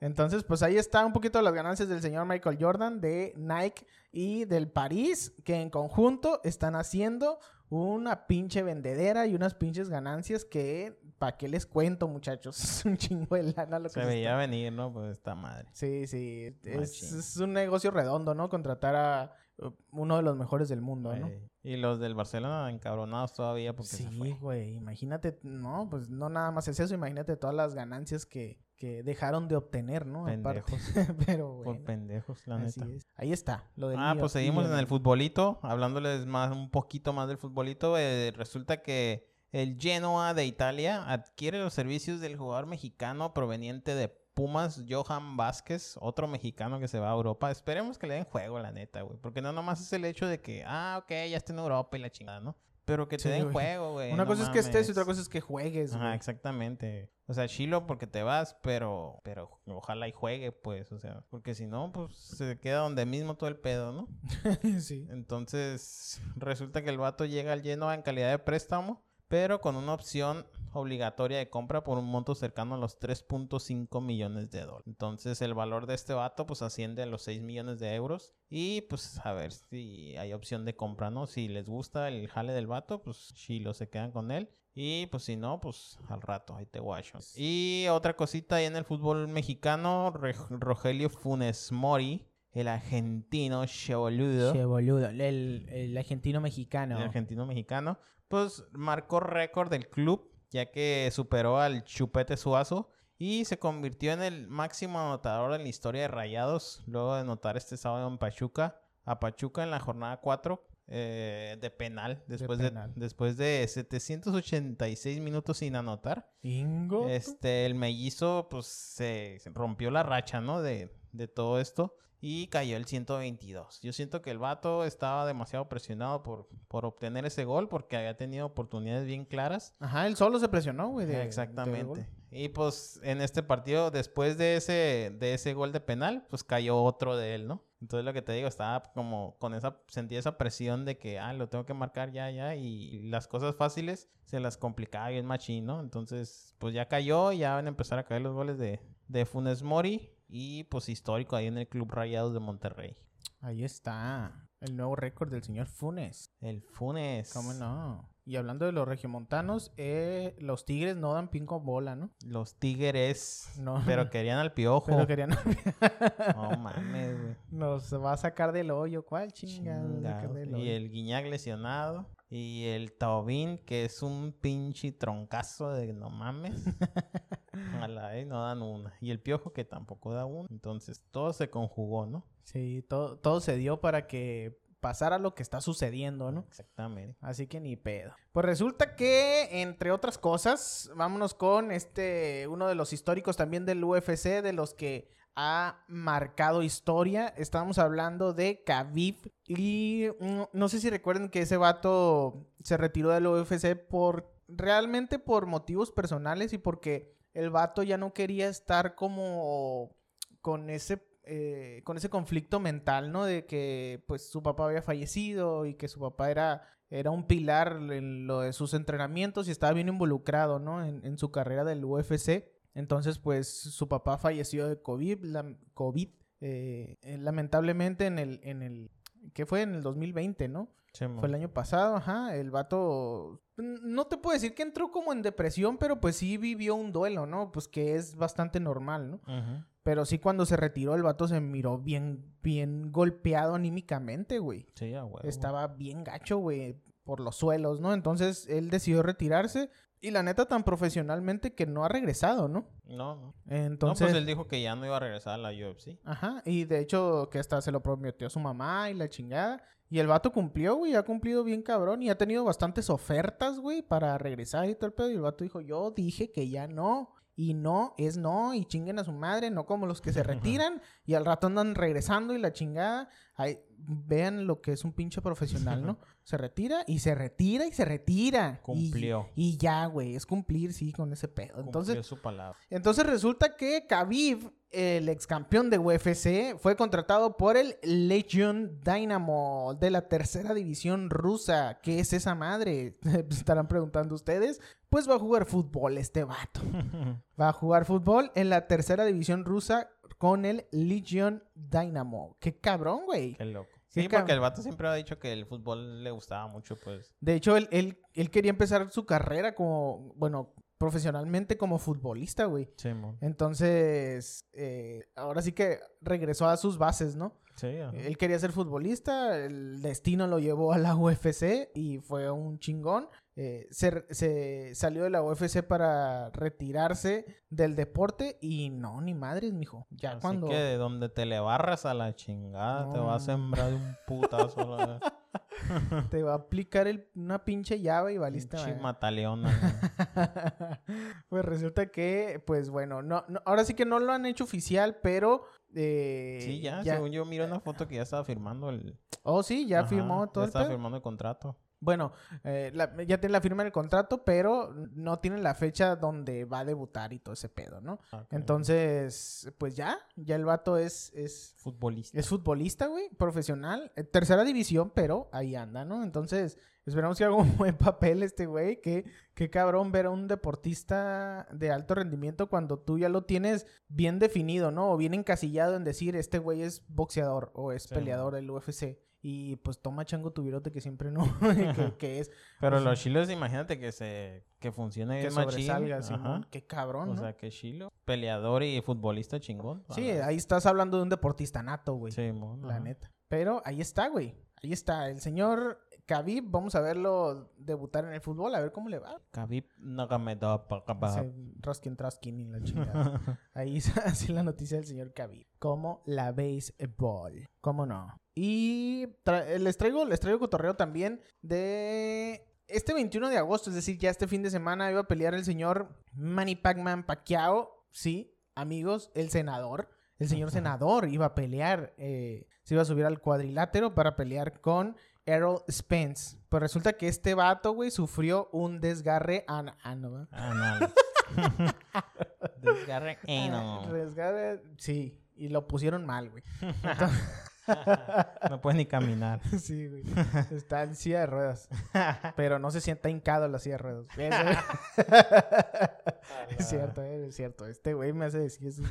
Entonces, pues ahí está un poquito las ganancias del señor Michael Jordan, de Nike y del París, que en conjunto están haciendo una pinche vendedera y unas pinches ganancias que, ¿para qué les cuento, muchachos? Es un chingo de lana lo que se se veía está- venir, ¿no? Pues esta madre. Sí, sí. Es, un negocio redondo, ¿no? Contratar a uh, uno de los mejores del mundo, ¿no? Y los del Barcelona encabronados todavía porque se Sí, fue. güey, imagínate, no, pues no nada más es eso, imagínate todas las ganancias que, que dejaron de obtener, ¿no? Aparte. Pendejos. Pero Por bueno, pendejos, la así neta. es. Ahí está, lo del Ah, Leo- pues seguimos en el futbolito, hablándoles más, un poquito más del futbolito. eh, resulta que el Genoa de Italia adquiere los servicios del jugador mexicano proveniente de Pumas, Johan Vázquez, otro mexicano que se va a Europa. Esperemos que le den juego, la neta, güey. Porque no nomás es el hecho de que, ah, ok, ya está en Europa y la chingada, ¿no? Pero que te Sí, den güey. juego, güey. Una no cosa es que estés y otra cosa es que juegues, Ajá, güey. exactamente. O sea, chilo porque te vas, pero, pero ojalá y juegue, pues, o sea, porque si no, pues se queda donde mismo todo el pedo, ¿no? sí. Entonces, resulta que el vato llega al Genoa en calidad de préstamo, pero con una opción obligatoria de compra por un monto cercano a los 3.5 millones de dólares. Entonces, el valor de este vato pues asciende a los 6 millones de euros y pues a ver si hay opción de compra, ¿no? Si les gusta el jale del vato, pues chilo, se quedan con él. Y pues si no, pues al rato, ahí te guacho. Y otra cosita ahí en el fútbol mexicano, Rogelio Funes Mori, el argentino. Che, boludo. El, el argentino mexicano. el argentino mexicano, pues marcó récord del club, ya que superó al Chupete Suazo y se convirtió en el máximo anotador en la historia de Rayados, luego de anotar este sábado en Pachuca, a Pachuca en la jornada 4 eh, de penal, después de, penal. después de 786 minutos sin anotar. Ingo. Este, el mellizo, pues, se se rompió la racha, ¿no? De, de todo esto. Y cayó el 122. Yo siento que el vato estaba demasiado presionado por, por obtener ese gol porque había tenido oportunidades bien claras. Ajá, él solo se presionó, güey. de- de gol. Exactamente. Y pues en este partido, después de ese, de ese gol de penal, pues cayó otro de él, ¿no? Entonces lo que te digo, estaba como con esa, sentía esa presión de que, ah, lo tengo que marcar ya, ya, y las cosas fáciles se las complicaba bien machín, ¿no? Entonces, pues ya cayó y ya van a empezar a caer los goles de, de Funes Mori. Y pues histórico ahí en el Club Rayados de Monterrey. Ahí está. El nuevo récord del señor Funes. El Funes. ¿Cómo no? Y hablando de los regiomontanos, eh, los tigres no dan pin con bola, ¿no? Los tigres. No. Pero querían al piojo. Pero querían... No mames, güey. Nos va a sacar del hoyo. ¿Cuál chingada? Chingado. Y el Guiñac lesionado. Y el Taubín, que es un pinche troncazo de no mames. A la vez no dan una. Y el Piojo, que tampoco da una. Entonces todo se conjugó, ¿no? Sí, todo, todo se dio para que pasara lo que está sucediendo, ¿no? Exactamente. Así que ni pedo. Pues resulta que, entre otras cosas, vámonos con este, uno de los históricos también del UFC, de los que ha marcado historia. Estábamos hablando de Khabib. Y mm, no sé si recuerden que ese vato se retiró del UFC por realmente por motivos personales y porque el vato ya no quería estar como con ese eh, con ese conflicto mental, ¿no? De que pues su papá había fallecido y que su papá era, era un pilar en lo de sus entrenamientos y estaba bien involucrado, ¿no? En, en su carrera del UFC. Entonces, pues su papá falleció de COVID, la, COVID eh, eh, lamentablemente en el, en el, ¿qué fue? En el 2020, ¿no? Fue el año pasado, ajá. El vato. No te puedo decir que entró como en depresión, pero pues sí vivió un duelo, ¿no? Pues que es bastante normal, ¿no? Pero sí, cuando se retiró, el vato se miró bien, bien golpeado anímicamente, güey. Sí, a huevo. Estaba bien gacho, güey, por los suelos, ¿no? Entonces él decidió retirarse. Y la neta, tan profesionalmente que no ha regresado, ¿no? No, no. Entonces. no, pues él dijo que ya no iba a regresar a la UFC. Ajá, y de hecho que hasta se lo prometió a su mamá y la chingada. Y el vato cumplió, güey, ha cumplido bien cabrón y ha tenido bastantes ofertas, güey, para regresar y todo el pedo. Y el vato dijo, yo dije que ya no. Y no es no, y chinguen a su madre, no como los que se retiran y al rato andan regresando y la chingada. Ay, vean lo que es un pinche profesional, ¿no? Se retira y se retira y se retira. Y- Cumplió. Y, ya, güey, es cumplir, sí, con ese pedo. Entonces, Cumplió su palabra. entonces resulta que Khabib, el ex campeón de UFC, fue contratado por el Legion Dynamo de la tercera división rusa. ¿Qué es esa madre? Estarán preguntando ustedes. Pues va a jugar fútbol este vato. Va a jugar fútbol en la tercera división rusa con el Legion Dynamo. Qué cabrón, güey. Qué loco. Qué Sí, cab- porque el vato siempre ha dicho que el fútbol le gustaba mucho, pues. De hecho, él, él, él quería empezar su carrera como, bueno, profesionalmente como futbolista, güey. Sí, mon. Entonces, eh, ahora sí que regresó a sus bases, ¿no? Sí, ajá. Él quería ser futbolista, el destino lo llevó a la UFC y fue un chingón. Eh, se, se salió de la UFC para retirarse del deporte y no, ni madres, mijo. Ya Así cuando... que de donde te le barras a la chingada, te va a sembrar un putazo. la- Te va a aplicar el- una pinche llave y valiste. Pinche mataleona. pues resulta que, pues bueno, no, no- ahora sí que no lo han hecho oficial, pero... eh, Sí, ya, según yo miro una foto que ya estaba firmando el... Oh, sí, ya Ajá, firmó todo Ya estaba firmando el contrato. Bueno, eh, la- ya tiene la firma del contrato, pero no tiene la fecha donde va a debutar y todo ese pedo, ¿no? Ah. Entonces, pues ya, ya el vato es, es, Futbolista. es futbolista, güey, profesional, eh, tercera división, pero ahí anda, ¿no? Entonces, esperamos que haga un buen papel este güey, que, que cabrón ver a un deportista de alto rendimiento cuando tú ya lo tienes bien definido, ¿no? O bien encasillado en decir, este güey es boxeador o es Sí, peleador del UFC. Y pues toma chango tu virote que siempre no, que, que es Pero sea- los chilos, imagínate que se... Que funcione que sobresalga. Simón. Qué cabrón, O ¿no? sea, que chilo. Peleador y futbolista chingón. sí, Ah, ahí estás hablando de un deportista nato, güey. Sí, mon, la ajá. neta. Pero ahí está, güey. Ahí está. El señor Khabib, vamos a verlo debutar en el fútbol, a ver cómo le va. Khabib Nurmagomedov. Raskin Traskin y la chingada. Ahí es así la noticia del señor Khabib. ¿Cómo la béisbol? ¿Cómo no? Y tra- eh, les traigo, les traigo cotorreo también de este 21 de agosto, es decir, ya este fin de semana iba a pelear el señor Manny Pacman Pacquiao, sí, amigos, el senador, el señor senador iba a pelear, eh, se iba a subir al cuadrilátero para pelear con Errol Spence. Pues resulta que este vato, güey, sufrió un desgarre an ano, ¿verdad? Anal. Desgarre Ah, anal. Desgarre, sí, y lo pusieron mal, güey. No puedes ni caminar. Sí, güey. Está en silla de ruedas. Pero no se sienta hincado en la silla de ruedas. Eso- Es cierto, eh, es cierto. Este güey me hace decir eso.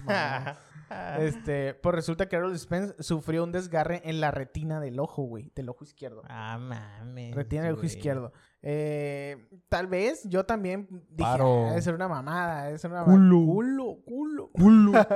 este, pues resulta que Errol Spence sufrió un desgarre en la retina del ojo, güey, del ojo izquierdo. Ah, mames. Retina del ojo güey. izquierdo. Eh, tal vez yo también dije, Paro. ah, debe ser una mamada, debe ser una Culo. mamada. Culo, culo. Culo.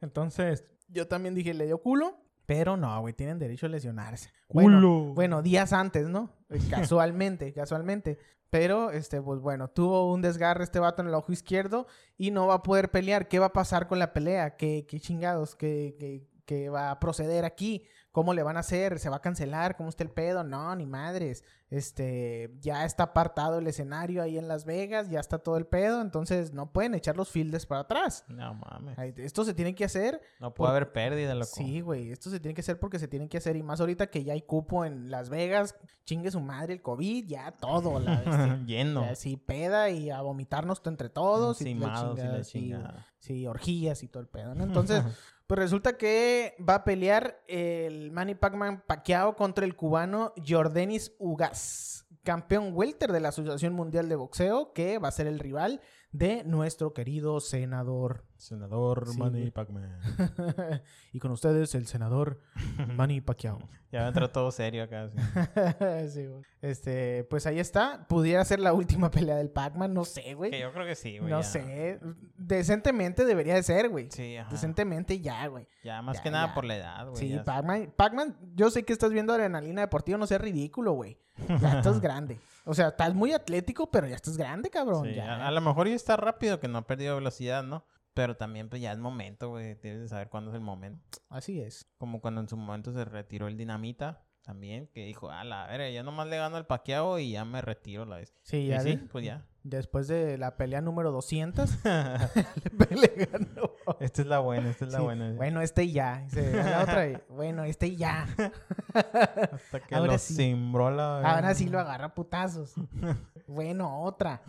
Entonces, yo también dije, le dio culo, pero no, güey, tienen derecho a lesionarse. Bueno, bueno, días antes, ¿no? Casualmente, casualmente. Pero, este, pues bueno, tuvo un desgarre este vato en el ojo izquierdo y no va a poder pelear. ¿Qué va a pasar con la pelea? ¿Qué, qué chingados? ¿Qué, qué, qué va a proceder aquí? ¿Cómo le van a hacer? ¿Se va a cancelar? ¿Cómo está el pedo? No, ni madres. Este, ya está apartado el escenario ahí en Las Vegas, ya está todo el pedo, entonces no pueden echar los fields para atrás. No mames. Esto se tiene que hacer No puede por- haber pérdida, loco. Sí, güey, esto se tiene que hacer porque se tiene que hacer. Y más ahorita que ya hay cupo en Las Vegas, chingue su madre el COVID, ya todo, la. Lleno. Ya, sí, peda y a vomitarnos entre todos. y la Encimados y la chingada, sí. Sí, orgías y todo el pedo, ¿no? Entonces, pues resulta que va a pelear el Manny Pacman Pacquiao contra el cubano Jordanis Ugas, campeón welter de la Asociación Mundial de Boxeo, que va a ser el rival de nuestro querido senador. Senador Sí, Manny. Pacman. y con ustedes el senador Manny Pacquiao. Ya va a entrar todo serio acá. sí. Sí, güey. Este, pues ahí está. Pudiera ser la última pelea del Pac-Man, no sé, Que güey. yo creo que sí, güey. No ya. sé. Decentemente debería de ser, güey. Sí, ajá. Decentemente ya, güey. Ya, más Ya, que nada ya. por la edad, güey. Sí. Pac-Man, Pac-Man, yo sé que estás viendo adrenalina deportiva, no seas ridículo, güey. Ya estás grande. O sea, estás muy atlético, pero ya estás grande, cabrón. Sí, ya. a, a lo mejor ya está rápido, que no ha perdido velocidad, ¿no? Pero también, pues ya es momento, güey. Tienes que saber cuándo es el momento. Así es. Como cuando en su momento se retiró el Dinamita, también, que dijo, a la verga, ya nomás le gano al paqueado y ya me retiro la vez. Sí, Y ya sí, de- pues ya. Después de la pelea número 200, le ganó. esta es la buena, esta es la Sí, buena. Bueno, este y ya. Se la otra y, bueno, este y ya. Hasta que ahora lo sí. cimbró la Ahora sí lo agarra putazos. bueno, otra.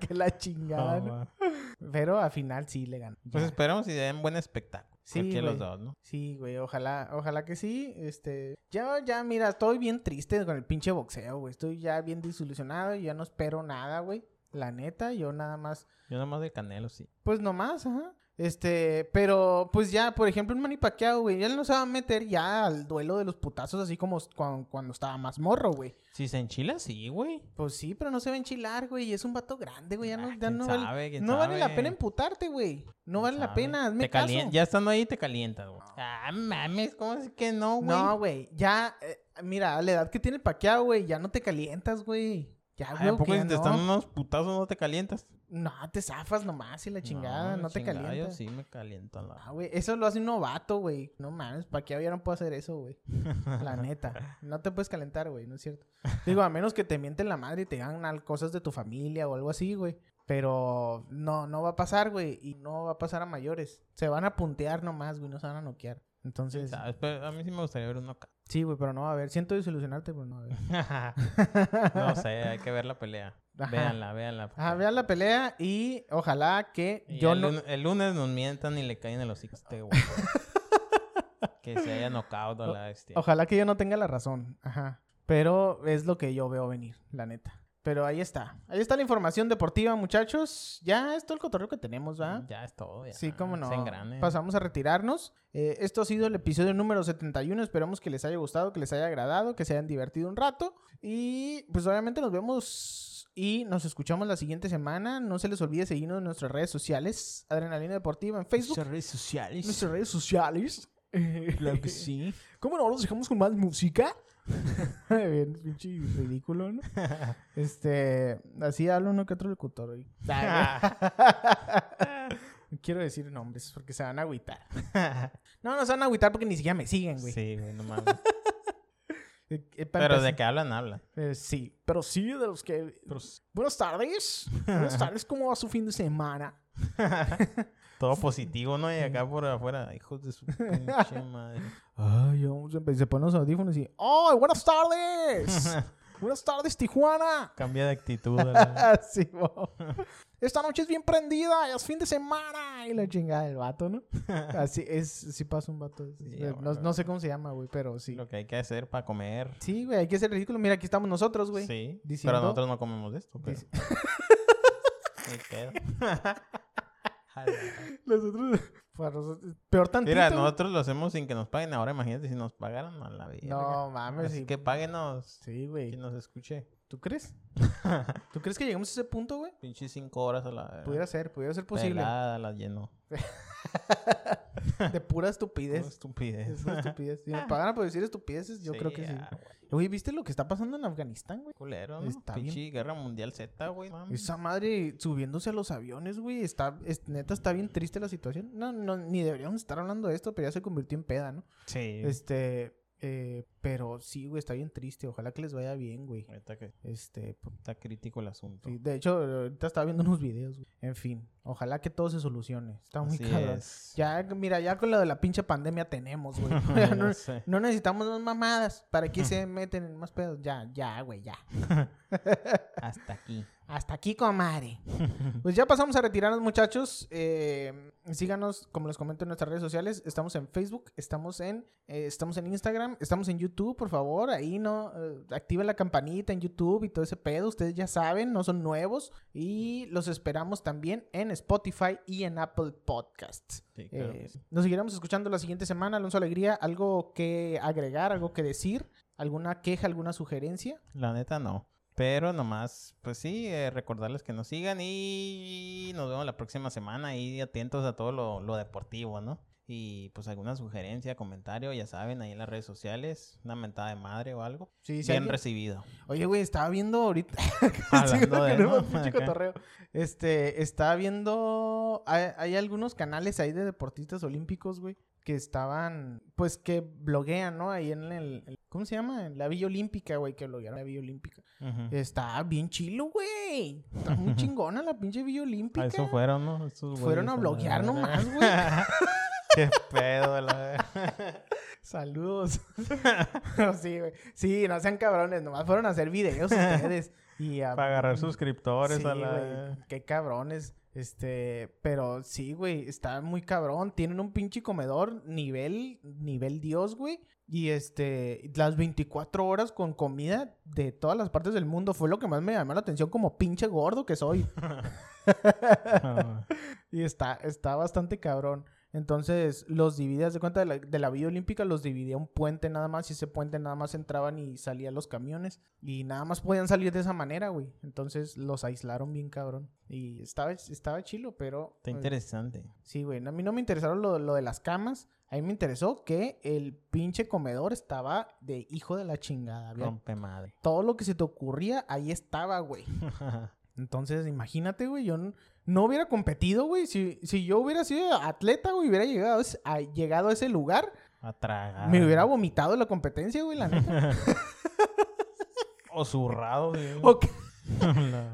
que la chingada. Oh. Pero al final sí le ganó. Pues Ya. esperemos y den buen espectáculo. Sí, de los güey. dos, ¿no? Sí, güey, ojalá, ojalá que sí. Este, ya, ya, mira, estoy bien triste con el pinche boxeo, güey. Estoy ya bien desilusionado y ya no espero nada, güey. La neta, yo nada más, Yo nomás de Canelo, sí. pues nomás, ajá. Este, pero pues ya, por ejemplo, el Manny Pacquiao, güey, ya no se va a meter ya al duelo de los putazos así como cuando, cuando estaba más morro, güey. Si se enchila, sí, güey. Pues sí, pero no se va a enchilar, güey. y Es un vato grande, güey. Ya no, Ah, ya no sabe, vale, no vale la pena emputarte, güey. No vale la pena, hazme Te caso. Ya estando ahí te calientas, güey. Ah, mames, ¿cómo es que no, güey? No, güey. Ya, eh, mira, a la edad que tiene el paqueado, güey, ya no te calientas, güey. Ya, güey, ¿A poco que si te no. están unos putazos no te calientas? No, te zafas nomás y la chingada, no, te calientas. Yo sí me caliento la... Ah, güey, eso lo hace un novato, güey. No mames, paqueado ya no puedo hacer eso, güey. La neta. No te puedes calentar, güey, no es cierto. Digo, a menos que te mienten la madre y te hagan cosas de tu familia o algo así, güey. Pero no, no va a pasar, güey. Y no va a pasar a mayores. Se van a puntear nomás, güey. No se van a noquear. Entonces, ¿Sabes? Pero a mí sí me gustaría ver uno acá. Sí, güey, pero no va a haber. Siento desilusionarte, pero no va a haber. no sé, hay que ver la pelea. Ajá. Véanla, véanla. Ajá, vean la pelea y ojalá que Y yo el, no... lunes, el lunes nos mientan y le caen en los este güey. que se haya knockout a la bestia. Ojalá que yo no tenga la razón. Ajá. Pero es lo que yo veo venir, la neta. Pero ahí está. Ahí está la información deportiva, muchachos. Ya es todo el cotorreo que tenemos, ¿va? Ya es todo. Ya. Sí, cómo no. Pasamos a retirarnos. Eh, esto ha sido el episodio número 71. Esperamos que les haya gustado, que les haya agradado, que se hayan divertido un rato. Y pues obviamente nos vemos y nos escuchamos la siguiente semana. No se les olvide seguirnos en nuestras redes sociales. Adrenalina Deportiva en Facebook. Nuestras redes sociales. Nuestras redes sociales. Claro que sí. ¿Cómo no? Nos dejamos con más música. Bien, pinche ridículo, ¿no? Este, así habla uno que otro locutor hoy. No quiero decir nombres porque se van a agüitar. No, no se van a agüitar porque ni siquiera me siguen, güey. sí, güey, no mames. Eh, eh, Pero de que hablan, hablan. eh, sí, pero sí de los que... Buenas tardes. Buenas tardes, ¿cómo va su fin de semana? Todo positivo, ¿no? Y acá por afuera, hijos de su pinche madre. Ay, vamos a empezar. Se ponen los audífonos y... ¡Ay, buenas tardes! buenas tardes, Tijuana. Cambia de actitud. Así, bo. Esta noche es bien prendida, es fin de semana. Y la chingada del vato, ¿no? Así es, sí pasa un vato. Sí, no, bueno. no sé cómo se llama, güey, pero sí. Lo que hay que hacer para comer. Sí, güey, hay que ser ridículo. Mira, aquí estamos nosotros, güey. Sí. diciendo- Pero nosotros no comemos de esto. Pero... Nosotros, nosotros- peor tantito. Mira, nosotros lo hacemos sin que nos paguen. Ahora imagínate si nos pagaran a la vida. No mames, Así sí. que páguenos. Sí, güey. Que nos escuche. ¿Tú crees? ¿Tú crees que llegamos a ese punto, güey? Pinche cinco horas a la. Pudiera ser, pudiera ser posible. Pelada la lleno. De pura estupidez. estupidez. Es una estupidez. Si me pagaran por decir estupideces, yo creo que sí. ah, güey. Oye, ¿viste lo que está pasando en Afganistán, güey? Culero, ¿no? Está bien. Pinche guerra mundial Z, güey. Esa madre subiéndose a los aviones, güey. Está, es- neta, está bien triste la situación. No, no, ni deberíamos estar hablando de esto, pero ya se convirtió en peda, ¿no? Sí. Este, eh, pero sí, güey, está bien triste. Ojalá que les vaya bien, güey. Que Este, está crítico el asunto. sí, de hecho, ahorita estaba viendo unos videos, güey. En fin, ojalá que todo se solucione. Está muy es. Ya, mira, ya con lo de la pinche pandemia tenemos, güey. Sé. no necesitamos más mamadas. ¿Para qué se meten en más pedos? Ya, ya, güey, ya. Hasta aquí. Hasta aquí, comadre. Pues ya pasamos a retirarnos, muchachos. Eh, síganos, como les comento, en nuestras redes sociales. Estamos en Facebook, estamos en, eh, estamos en Instagram, estamos en YouTube, por favor. Ahí no eh, activen la campanita en YouTube y todo ese pedo. Ustedes ya saben, no son nuevos. Y los esperamos también en Spotify y en Apple Podcasts. Sí, claro Eh, nos seguiremos escuchando la siguiente semana. Alonso Alegría, ¿algo que agregar, algo que decir? ¿Alguna queja, alguna sugerencia? La neta no. Pero nomás, pues sí, eh, recordarles que nos sigan y nos vemos la próxima semana y atentos a todo lo, lo deportivo, ¿no? Y pues alguna sugerencia, comentario, ya saben, ahí en las redes sociales, una mentada de madre o algo. Sí, si Bien alguien- recibido. Oye, güey, estaba viendo ahorita. Hablando Sí, de, ¿no? cotorreo. Este, estaba viendo. Hay, hay algunos canales ahí de deportistas olímpicos, güey, que estaban. Pues que bloguean, ¿no? Ahí en el. ¿Cómo se llama? La Villa Olímpica, güey, que bloguearon la Villa Olímpica. Está bien chilo, güey. Está muy chingona la pinche Villa Olímpica. A eso fueron, ¿no? Esos Fueron a bloguear nomás, güey. Qué pedo, la Saludos. Pero sí, güey. Sí, no sean cabrones, nomás fueron a hacer videos ustedes. Y a- Para agarrar suscriptores Sí, a la... güey, Qué cabrones. Este, pero sí, güey, está muy cabrón. Tienen un pinche comedor nivel, nivel Dios, güey. Y este, las 24 horas con comida de todas las partes del mundo fue lo que más me llamó la atención como pinche gordo que soy. Ah, Y está, está bastante cabrón. Entonces, los dividía, de cuenta de la, de la Villa Olímpica, los dividía un puente nada más. Y ese puente nada más entraban y salían los camiones. Y nada más podían salir de esa manera, güey. Entonces, los aislaron bien cabrón. Y estaba, estaba chilo, pero... Está eh, interesante. Sí, güey. A mí no me interesaron lo, lo de las camas. A mí me interesó que el pinche comedor estaba de hijo de la chingada. Había Rompe madre. todo lo que se te ocurría, ahí estaba, güey. Entonces, imagínate, güey, yo no hubiera competido, güey. Si, si yo hubiera sido atleta, güey, hubiera llegado a, llegado a ese lugar, A tragar. me hubiera vomitado la competencia, güey, la neta. O zurrado, güey. o que,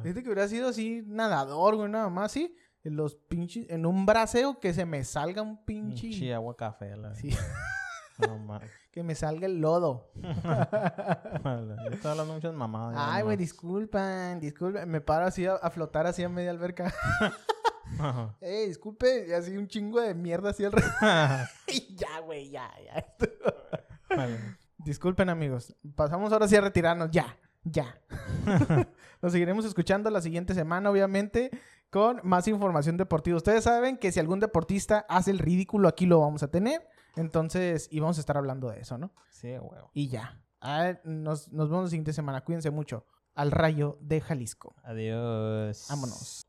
fíjate que hubiera sido así, nadador, güey, nada más, sí. En los pinches, en un braseo que se me salga un pinche... Pinche agua café. La... Sí, No que me salga el lodo. Yo estaba hablando muchas mamadas. Ay, güey, disculpan, disculpen. Me paro así a, a flotar así a media alberca. Ajá. Ey, disculpe, y así un chingo de mierda así alrededor. Y ya, güey, ya, ya. Vale. Disculpen, amigos. Pasamos ahora sí a retirarnos. Ya, ya. Nos seguiremos escuchando la siguiente semana, obviamente, con más información deportiva. Ustedes saben que si algún deportista hace el ridículo, aquí lo vamos a tener. Entonces, y vamos a estar hablando de eso, ¿no? Sí, huevo. Y ya. Ah, nos, nos vemos la siguiente semana. Cuídense mucho. Al rayo de Jalisco. Adiós. Vámonos.